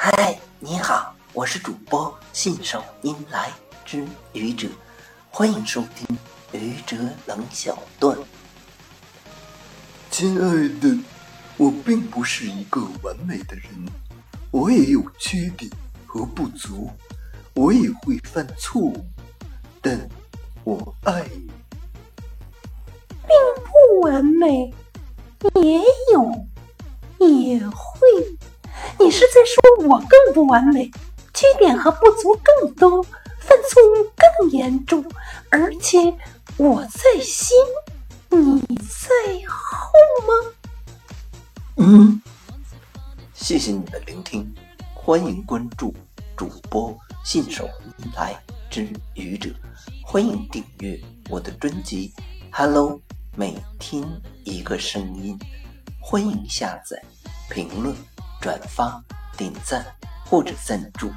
嗨，你好，我是主播信手拈来之愚者，欢迎收听愚者冷小段。亲爱的，我并不是一个完美的人，我也有缺点和不足，我也会犯错误，但我爱你。并不完美，也有，也会。你是在说我更不完美，缺点和不足更多，犯错误更严重，而且我在先，你在后吗？嗯，谢谢你的聆听，欢迎关注主播信手拈来之愚者，欢迎订阅我的专辑《Hello》，每天一个声音，欢迎下载、评论。转发、点赞或者赞助。